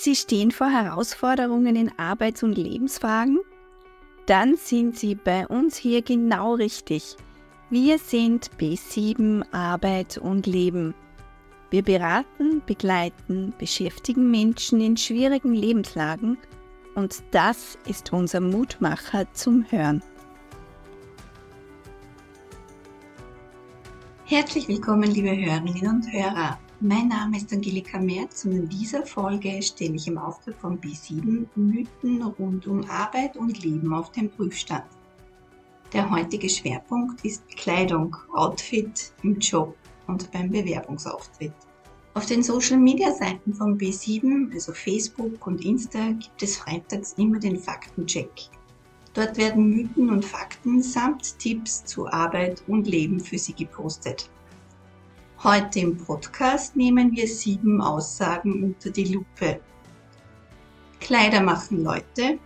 Sie stehen vor Herausforderungen in Arbeits- und Lebensfragen? Dann sind Sie bei uns hier genau richtig. Wir sind B7 Arbeit und Leben. Wir beraten, begleiten, beschäftigen Menschen in schwierigen Lebenslagen und das ist unser Mutmacher zum Hören. Herzlich willkommen, liebe Hörerinnen und Hörer. Mein Name ist Angelika Merz und in dieser Folge stelle ich im Auftrag von B7 Mythen rund um Arbeit und Leben auf den Prüfstand. Der heutige Schwerpunkt ist Kleidung, Outfit im Job und beim Bewerbungsauftritt. Auf den Social Media Seiten von B7, also Facebook und Insta, gibt es freitags immer den Faktencheck. Dort werden Mythen und Fakten samt Tipps zu Arbeit und Leben für Sie gepostet. Heute im Podcast nehmen wir sieben Aussagen unter die Lupe. Kleider machen Leute,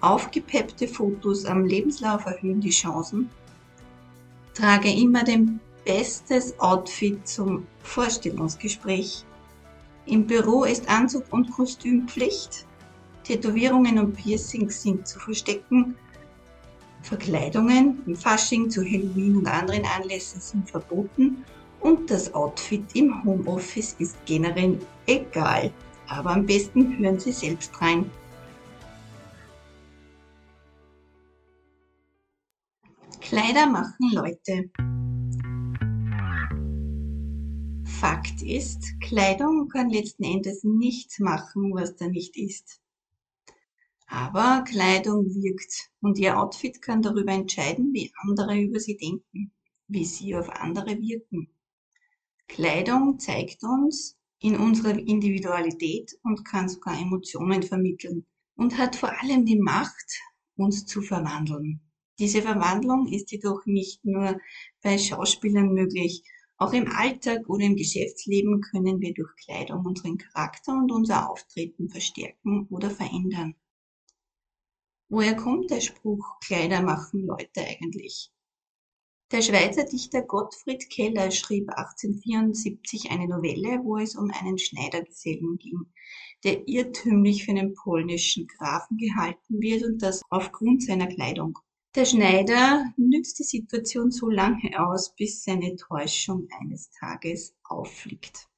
aufgepeppte Fotos am Lebenslauf erhöhen die Chancen, trage immer den bestes Outfit zum Vorstellungsgespräch, im Büro ist Anzug und Kostüm Pflicht, Tätowierungen und Piercings sind zu verstecken, Verkleidungen im Fasching zu Halloween und anderen Anlässen sind verboten und das Outfit im Homeoffice ist generell egal. Aber am besten hören Sie selbst rein. Kleider machen Leute. Fakt ist, Kleidung kann letzten Endes nichts machen, was da nicht ist. Aber Kleidung wirkt und Ihr Outfit kann darüber entscheiden, wie andere über Sie denken, wie Sie auf andere wirken. Kleidung zeigt uns in unserer Individualität und kann sogar Emotionen vermitteln und hat vor allem die Macht, uns zu verwandeln. Diese Verwandlung ist jedoch nicht nur bei Schauspielern möglich. Auch im Alltag oder im Geschäftsleben können wir durch Kleidung unseren Charakter und unser Auftreten verstärken oder verändern. Woher kommt der Spruch, Kleider machen Leute eigentlich? Der Schweizer Dichter Gottfried Keller schrieb 1874 eine Novelle, wo es um einen Schneidergesellen ging, der irrtümlich für einen polnischen Grafen gehalten wird und das aufgrund seiner Kleidung. Der Schneider nützt die Situation so lange aus, bis seine Täuschung eines Tages auffliegt.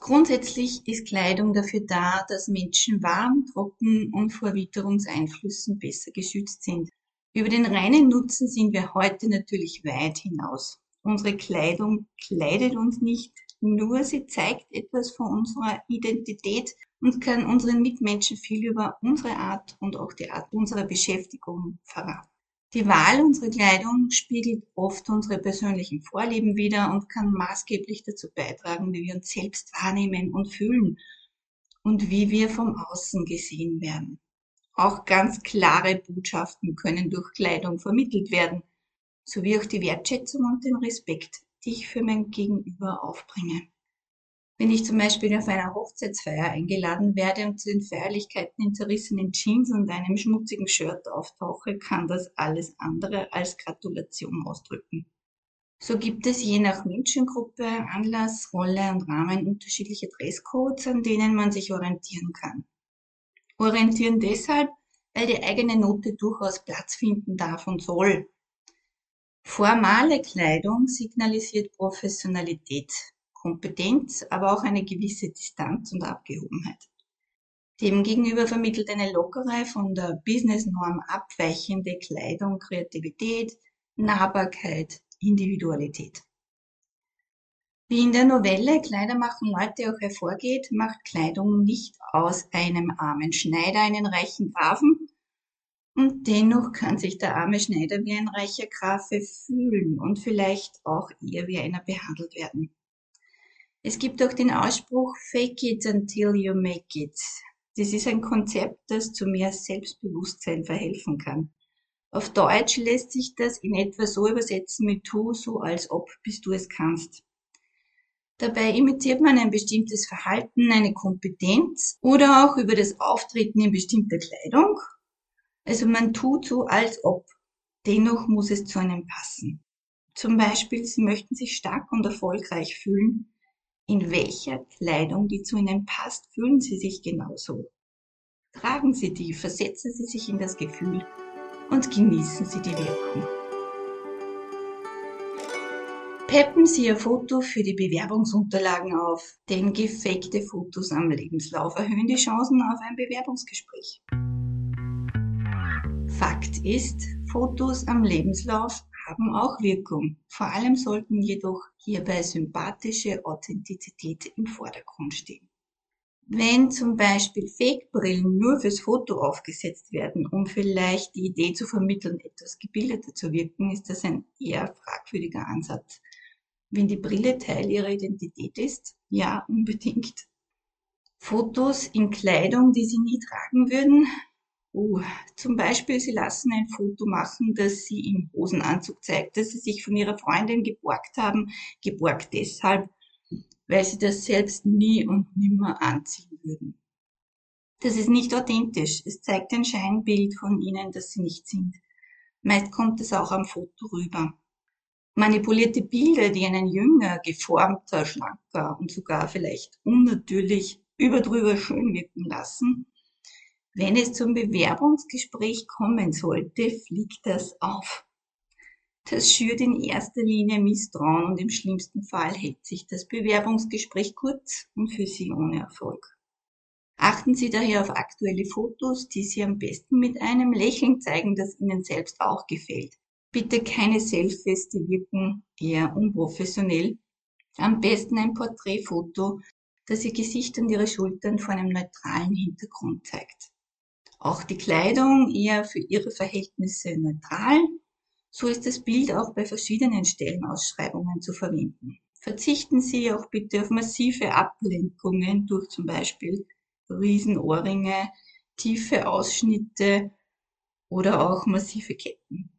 Grundsätzlich ist Kleidung dafür da, dass Menschen warm, trocken und vor Witterungseinflüssen besser geschützt sind. Über den reinen Nutzen sind wir heute natürlich weit hinaus. Unsere Kleidung kleidet uns nicht, nur sie zeigt etwas von unserer Identität und kann unseren Mitmenschen viel über unsere Art und auch die Art unserer Beschäftigung verraten. Die Wahl unserer Kleidung spiegelt oft unsere persönlichen Vorlieben wider und kann maßgeblich dazu beitragen, wie wir uns selbst wahrnehmen und fühlen und wie wir vom Außen gesehen werden. Auch ganz klare Botschaften können durch Kleidung vermittelt werden, sowie auch die Wertschätzung und den Respekt, die ich für mein Gegenüber aufbringe. Wenn ich zum Beispiel auf einer Hochzeitsfeier eingeladen werde und zu den Feierlichkeiten in zerrissenen Jeans und einem schmutzigen Shirt auftauche, kann das alles andere als Gratulation ausdrücken. So gibt es je nach Menschengruppe, Anlass, Rolle und Rahmen unterschiedliche Dresscodes, an denen man sich orientieren kann. Orientieren deshalb, weil die eigene Note durchaus Platz finden darf und soll. Formale Kleidung signalisiert Professionalität, Kompetenz, aber auch eine gewisse Distanz und Abgehobenheit. Demgegenüber vermittelt eine lockere, von der Businessnorm abweichende Kleidung Kreativität, Nahbarkeit, Individualität. Wie in der Novelle Kleider machen Leute auch hervorgeht, macht Kleidung nicht aus einem armen Schneider einen reichen Grafen, und dennoch kann sich der arme Schneider wie ein reicher Grafe fühlen und vielleicht auch eher wie einer behandelt werden. Es gibt auch den Ausspruch Fake it until you make it. Das ist ein Konzept, das zu mehr Selbstbewusstsein verhelfen kann. Auf Deutsch lässt sich das in etwa so übersetzen mit tu so als ob, bis du es kannst. Dabei imitiert man ein bestimmtes Verhalten, eine Kompetenz oder auch über das Auftreten in bestimmter Kleidung. Also man tut so als ob. Dennoch muss es zu einem passen. Zum Beispiel, Sie möchten sich stark und erfolgreich fühlen, In welcher Kleidung, die zu Ihnen passt, fühlen Sie sich genauso. Tragen Sie die, versetzen Sie sich in das Gefühl und genießen Sie die Wirkung. Peppen Sie Ihr Foto für die Bewerbungsunterlagen auf, denn gefakte Fotos am Lebenslauf erhöhen die Chancen auf ein Bewerbungsgespräch. Fakt ist, Fotos am Lebenslauf haben auch Wirkung. Vor allem sollten jedoch hierbei sympathische Authentizität im Vordergrund stehen. Wenn zum Beispiel Fake-Brillen nur fürs Foto aufgesetzt werden, um vielleicht die Idee zu vermitteln, etwas gebildeter zu wirken, ist das ein eher fragwürdiger Ansatz. Wenn die Brille Teil ihrer Identität ist, ja, unbedingt. Fotos in Kleidung, die sie nie tragen würden. Uh, zum Beispiel, sie lassen ein Foto machen, das sie im Hosenanzug zeigt, dass sie sich von ihrer Freundin geborgt haben, geborgt deshalb, weil sie das selbst nie und nimmer anziehen würden. Das ist nicht authentisch. Es zeigt ein Scheinbild von ihnen, das sie nicht sind. Meist kommt es auch am Foto rüber. Manipulierte Bilder, die einen jünger, geformter, schlanker und sogar vielleicht unnatürlich überdrüber schön wirken lassen. Wenn es zum Bewerbungsgespräch kommen sollte, fliegt das auf. Das schürt in erster Linie Misstrauen und im schlimmsten Fall hält sich das Bewerbungsgespräch kurz und für Sie ohne Erfolg. Achten Sie daher auf aktuelle Fotos, die Sie am besten mit einem Lächeln zeigen, das Ihnen selbst auch gefällt. Bitte keine Selfies, die wirken eher unprofessionell. Am besten ein Porträtfoto, das Ihr Gesicht und Ihre Schultern vor einem neutralen Hintergrund zeigt. Auch die Kleidung eher für Ihre Verhältnisse neutral so ist das Bild auch bei verschiedenen Stellenausschreibungen zu verwenden. Verzichten Sie auch bitte auf massive Ablenkungen durch zum Beispiel Riesenohrringe, tiefe Ausschnitte oder auch massive Ketten.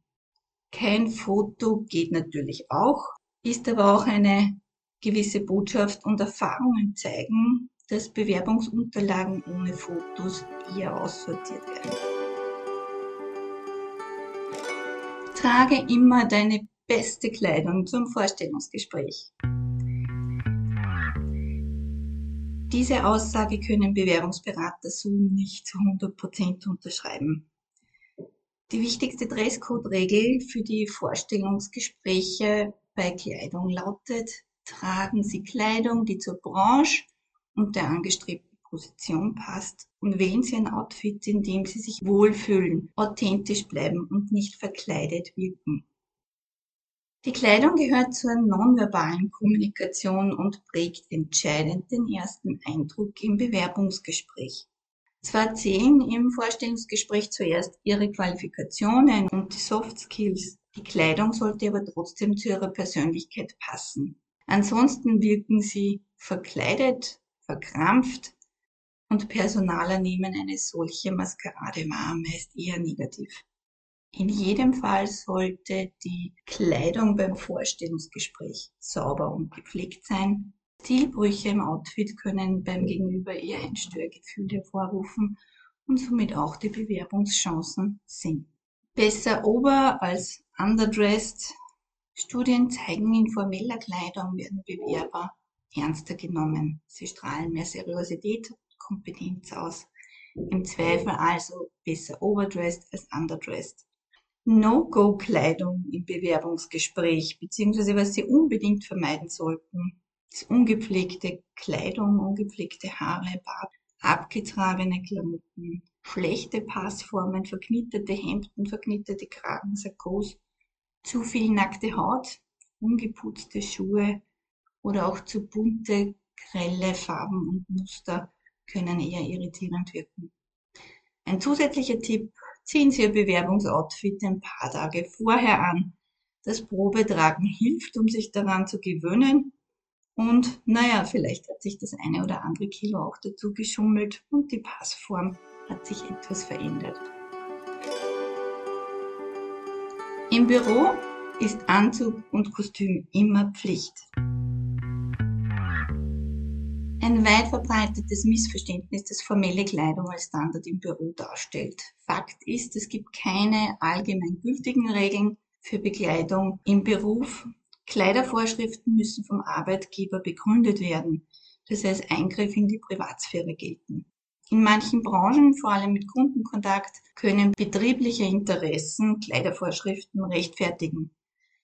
Kein Foto geht natürlich auch, ist aber auch eine gewisse Botschaft und Erfahrungen zeigen, dass Bewerbungsunterlagen ohne Fotos eher aussortiert werden. Trage immer deine beste Kleidung zum Vorstellungsgespräch. Diese Aussage können Bewährungsberater so nicht zu 100% unterschreiben. Die wichtigste Dresscode-Regel für die Vorstellungsgespräche bei Kleidung lautet, tragen Sie Kleidung, die zur Branche und der angestrebten Position passt und wählen Sie ein Outfit, in dem Sie sich wohlfühlen, authentisch bleiben und nicht verkleidet wirken. Die Kleidung gehört zur nonverbalen Kommunikation und prägt entscheidend den ersten Eindruck im Bewerbungsgespräch. Zwar zählen im Vorstellungsgespräch zuerst Ihre Qualifikationen und die Soft Skills, die Kleidung sollte aber trotzdem zu Ihrer Persönlichkeit passen. Ansonsten wirken Sie verkleidet, verkrampft und Personaler nehmen eine solche Maskerade wahr, meist eher negativ. In jedem Fall sollte die Kleidung beim Vorstellungsgespräch sauber und gepflegt sein. Stilbrüche im Outfit können beim Gegenüber eher ein Störgefühl hervorrufen und somit auch die Bewerbungschancen sinken. Besser over als underdressed. Studien zeigen, in formeller Kleidung werden Bewerber ernster genommen. Sie strahlen mehr Seriosität Kompetenz aus. Im Zweifel also besser overdressed als underdressed. No-Go-Kleidung im Bewerbungsgespräch, beziehungsweise was Sie unbedingt vermeiden sollten, ungepflegte Kleidung, ungepflegte Haare, Bart, abgetragene Klamotten, schlechte Passformen, verknitterte Hemden, verknitterte Kragen, Sakkos, zu viel nackte Haut, ungeputzte Schuhe oder auch zu bunte, grelle Farben und Muster können eher irritierend wirken. Ein zusätzlicher Tipp, ziehen Sie Ihr Bewerbungsoutfit ein paar Tage vorher an. Das Probetragen hilft, um sich daran zu gewöhnen. Und naja, vielleicht hat sich das eine oder andere Kilo auch dazu geschummelt und die Passform hat sich etwas verändert. Im Büro ist Anzug und Kostüm immer Pflicht. Ein weit verbreitetes Missverständnis, das formelle Kleidung als Standard im Büro darstellt. Fakt ist, es gibt keine allgemein gültigen Regeln für Bekleidung im Beruf Kleidervorschriften müssen vom Arbeitgeber begründet werden, das heißt Eingriff in die Privatsphäre gelten. In manchen Branchen, vor allem mit Kundenkontakt, können betriebliche Interessen Kleidervorschriften rechtfertigen.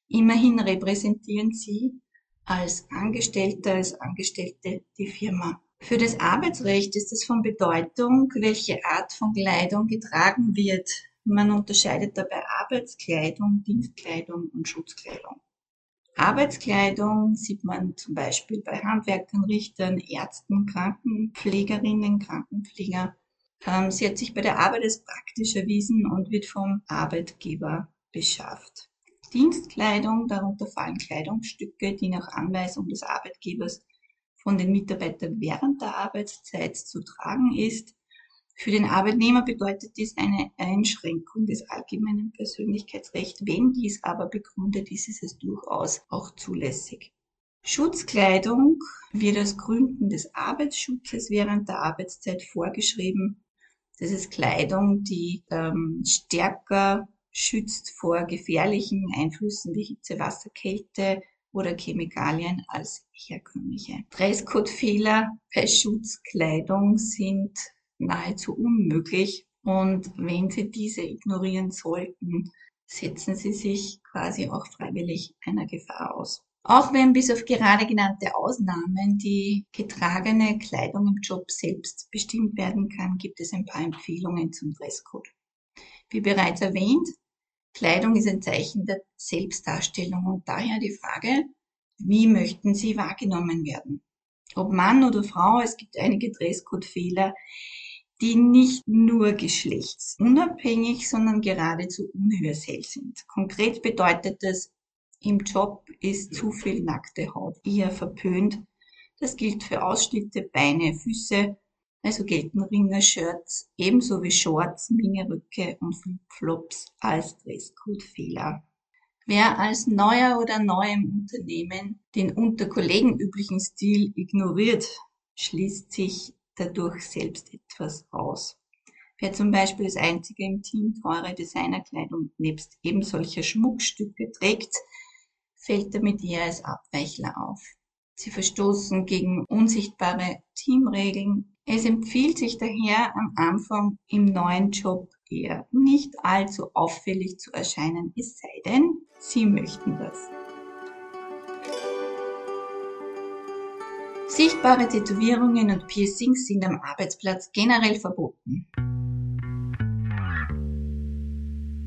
Immerhin repräsentieren sie als Angestellter, als Angestellte die Firma. Für das Arbeitsrecht ist es von Bedeutung, welche Art von Kleidung getragen wird. Man unterscheidet dabei Arbeitskleidung, Dienstkleidung und Schutzkleidung. Arbeitskleidung sieht man zum Beispiel bei Handwerkern, Richtern, Ärzten, Krankenpflegerinnen, Krankenpfleger. Ähm, sie hat sich bei der Arbeit als praktisch erwiesen und wird vom Arbeitgeber beschafft. Dienstkleidung, darunter fallen Kleidungsstücke, die nach Anweisung des Arbeitgebers von den Mitarbeitern während der Arbeitszeit zu tragen ist. Für den Arbeitnehmer bedeutet dies eine Einschränkung des allgemeinen Persönlichkeitsrechts. Wenn dies aber begründet ist, ist es durchaus auch zulässig. Schutzkleidung wird aus Gründen des Arbeitsschutzes während der Arbeitszeit vorgeschrieben. Das ist Kleidung, die ähm, stärker schützt vor gefährlichen Einflüssen wie Hitze, Wasser, Kälte oder Chemikalien als herkömmliche. Dresscode-Fehler bei Schutzkleidung sind nahezu unmöglich und wenn Sie diese ignorieren sollten, setzen Sie sich quasi auch freiwillig einer Gefahr aus. Auch wenn bis auf gerade genannte Ausnahmen die getragene Kleidung im Job selbst bestimmt werden kann, gibt es ein paar Empfehlungen zum Dresscode. Wie bereits erwähnt, Kleidung ist ein Zeichen der Selbstdarstellung und daher die Frage, wie möchten Sie wahrgenommen werden? Ob Mann oder Frau, es gibt einige Dresscode-Fehler, die nicht nur geschlechtsunabhängig, sondern geradezu universell sind. Konkret bedeutet das, im Job ist zu viel nackte Haut eher verpönt. Das gilt für Ausschnitte, Beine, Füße, also gelten Ringer-Shirts ebenso wie Shorts, Miniröcke und Flipflops als Dresscode-Fehler. Wer als Neuer oder Neu im Unternehmen den unter Kollegen üblichen Stil ignoriert, schließt sich dadurch selbst etwas aus. Wer zum Beispiel das einzige im Team teure Designerkleidung nebst eben solcher Schmuckstücke trägt, fällt damit eher als Abweichler auf. Sie verstoßen gegen unsichtbare Teamregeln. Es empfiehlt sich daher am Anfang im neuen Job eher nicht allzu auffällig zu erscheinen, es sei denn, Sie möchten das. Sichtbare Tätowierungen und Piercings sind am Arbeitsplatz generell verboten.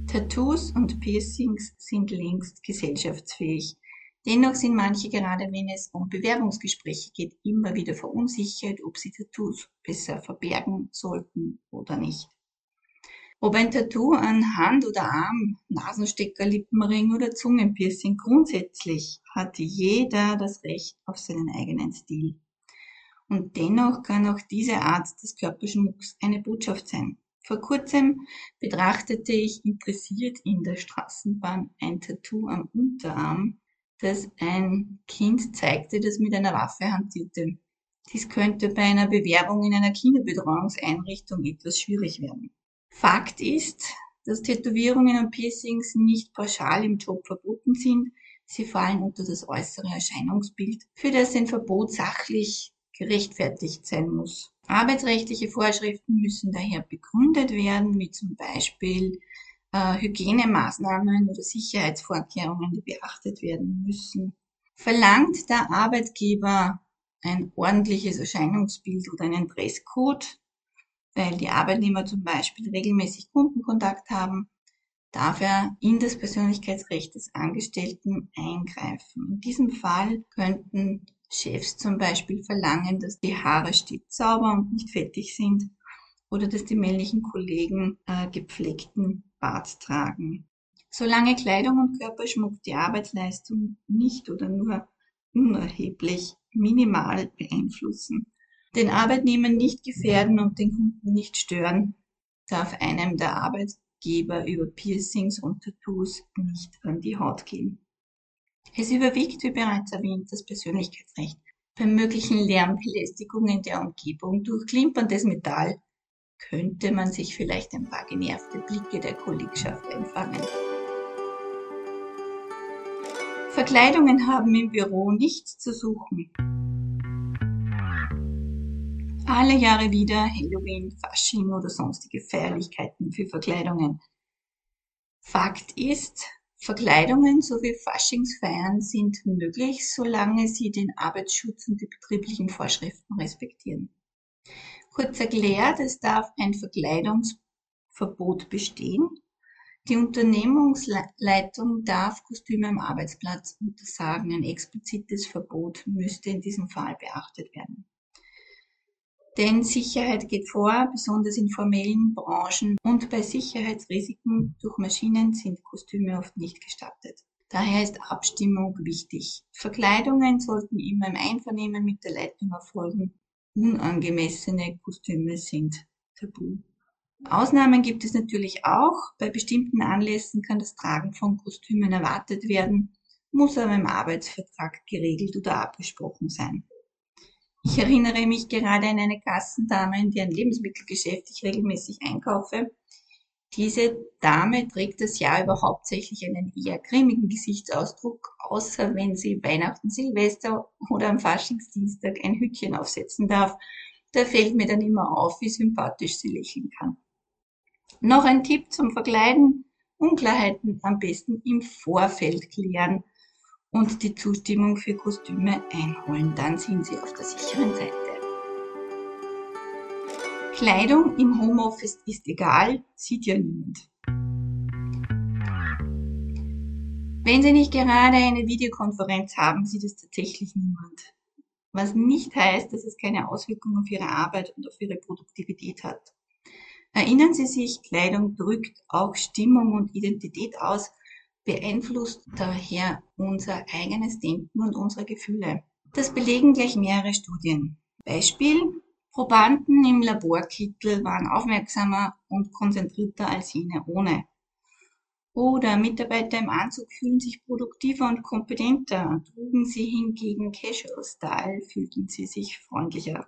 Tattoos und Piercings sind längst gesellschaftsfähig. Dennoch sind manche, gerade wenn es um Bewerbungsgespräche geht, immer wieder verunsichert, ob sie Tattoos besser verbergen sollten oder nicht. Ob ein Tattoo an Hand oder Arm, Nasenstecker, Lippenring oder Zungenpiercing, grundsätzlich hat jeder das Recht auf seinen eigenen Stil. Und dennoch kann auch diese Art des Körperschmucks eine Botschaft sein. Vor kurzem betrachtete ich interessiert in der Straßenbahn ein Tattoo am Unterarm dass ein Kind zeigte, das mit einer Waffe hantierte. Dies könnte bei einer Bewerbung in einer Kinderbetreuungseinrichtung etwas schwierig werden. Fakt ist, dass Tätowierungen und Piercings nicht pauschal im Job verboten sind. Sie fallen unter das äußere Erscheinungsbild, für das ein Verbot sachlich gerechtfertigt sein muss. Arbeitsrechtliche Vorschriften müssen daher begründet werden, wie zum Beispiel äh, Hygienemaßnahmen oder Sicherheitsvorkehrungen, die beachtet werden müssen. Verlangt der Arbeitgeber ein ordentliches Erscheinungsbild oder einen Dresscode, weil die Arbeitnehmer zum Beispiel regelmäßig Kundenkontakt haben, darf er in das Persönlichkeitsrecht des Angestellten eingreifen. In diesem Fall könnten Chefs zum Beispiel verlangen, dass die Haare stets sauber und nicht fettig sind oder dass die männlichen Kollegen äh, gepflegten Bart tragen. Solange Kleidung und Körperschmuck die Arbeitsleistung nicht oder nur unerheblich minimal beeinflussen, den Arbeitnehmer nicht gefährden und den Kunden nicht stören, darf einem der Arbeitgeber über Piercings und Tattoos nicht an die Haut gehen. Es überwiegt, wie bereits erwähnt, das Persönlichkeitsrecht. Bei möglichen Lärmbelästigungen der Umgebung durch klimperndes Metall könnte man sich vielleicht ein paar genervte Blicke der Kollegschaft einfangen. Verkleidungen haben im Büro nichts zu suchen. Alle Jahre wieder Halloween, Fasching oder sonstige Feierlichkeiten für Verkleidungen. Fakt ist, Verkleidungen sowie Faschingsfeiern sind möglich, solange sie den Arbeitsschutz und die betrieblichen Vorschriften respektieren. Kurz erklärt, es darf ein Verkleidungsverbot bestehen. Die Unternehmungsleitung darf Kostüme am Arbeitsplatz untersagen. Ein explizites Verbot müsste in diesem Fall beachtet werden. Denn Sicherheit geht vor, besonders in formellen Branchen und bei Sicherheitsrisiken durch Maschinen sind Kostüme oft nicht gestattet. Daher ist Abstimmung wichtig. Verkleidungen sollten immer im Einvernehmen mit der Leitung erfolgen unangemessene Kostüme sind tabu. Ausnahmen gibt es natürlich auch. Bei bestimmten Anlässen kann das Tragen von Kostümen erwartet werden, muss aber im Arbeitsvertrag geregelt oder abgesprochen sein. Ich erinnere mich gerade an eine Kassendame, in deren Lebensmittelgeschäft ich regelmäßig einkaufe, diese Dame trägt das Jahr über hauptsächlich einen eher grimmigen Gesichtsausdruck, außer wenn sie Weihnachten, Silvester oder am Faschingsdienstag ein Hütchen aufsetzen darf. Da fällt mir dann immer auf, wie sympathisch sie lächeln kann. Noch ein Tipp zum Verkleiden. Unklarheiten am besten im Vorfeld klären und die Zustimmung für Kostüme einholen. Dann sind sie auf der sicheren Seite. Kleidung im Homeoffice ist egal, sieht ja niemand. Wenn Sie nicht gerade eine Videokonferenz haben, sieht es tatsächlich niemand. Was nicht heißt, dass es keine Auswirkungen auf Ihre Arbeit und auf Ihre Produktivität hat. Erinnern Sie sich, Kleidung drückt auch Stimmung und Identität aus, beeinflusst daher unser eigenes Denken und unsere Gefühle. Das belegen gleich mehrere Studien. Beispiel, Probanden im Laborkittel waren aufmerksamer und konzentrierter als jene ohne. Oder Mitarbeiter im Anzug fühlen sich produktiver und kompetenter. Trugen sie hingegen Casual Style, fühlten sie sich freundlicher.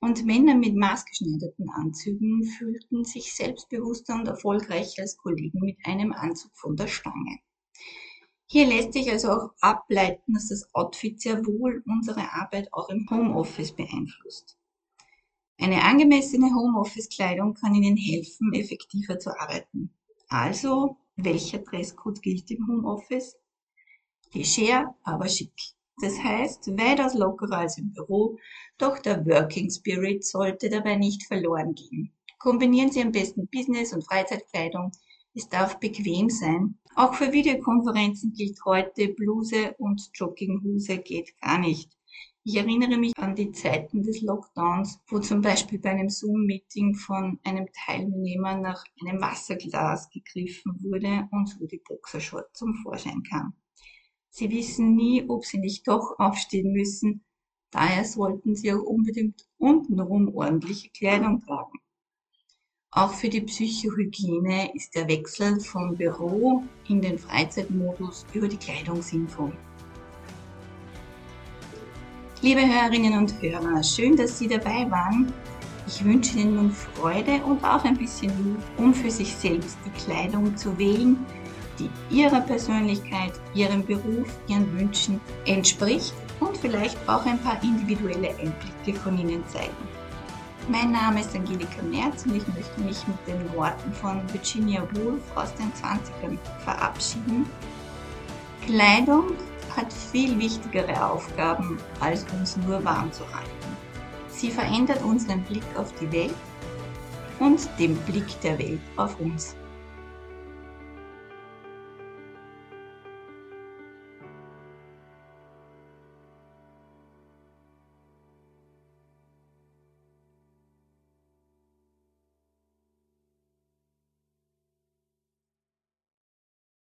Und Männer mit maßgeschneiderten Anzügen fühlten sich selbstbewusster und erfolgreicher als Kollegen mit einem Anzug von der Stange. Hier lässt sich also auch ableiten, dass das Outfit sehr wohl unsere Arbeit auch im Homeoffice beeinflusst. Eine angemessene Homeoffice-Kleidung kann Ihnen helfen, effektiver zu arbeiten. Also, welcher Dresscode gilt im Homeoffice? Leger, aber schick. Das heißt, weitaus lockerer als im Büro, doch der Working Spirit sollte dabei nicht verloren gehen. Kombinieren Sie am besten Business- und Freizeitkleidung. Es darf bequem sein. Auch für Videokonferenzen gilt heute, Bluse und Jogginghose geht gar nicht. Ich erinnere mich an die Zeiten des Lockdowns, wo zum Beispiel bei einem Zoom-Meeting von einem Teilnehmer nach einem Wasserglas gegriffen wurde und so die Boxershort zum Vorschein kam. Sie wissen nie, ob sie nicht doch aufstehen müssen, daher sollten sie auch unbedingt untenrum ordentliche Kleidung tragen. Auch für die Psychohygiene ist der Wechsel vom Büro in den Freizeitmodus über die Kleidung sinnvoll. Liebe Hörerinnen und Hörer, schön, dass Sie dabei waren. Ich wünsche Ihnen nun Freude und auch ein bisschen Mut, um für sich selbst die Kleidung zu wählen, die Ihrer Persönlichkeit, Ihrem Beruf, Ihren Wünschen entspricht und vielleicht auch ein paar individuelle Einblicke von Ihnen zeigen. Mein Name ist Angelika Merz und ich möchte mich mit den Worten von Virginia Woolf aus den 20ern verabschieden. Kleidung hat viel wichtigere Aufgaben, als uns nur warm zu halten. Sie verändert unseren Blick auf die Welt und den Blick der Welt auf uns.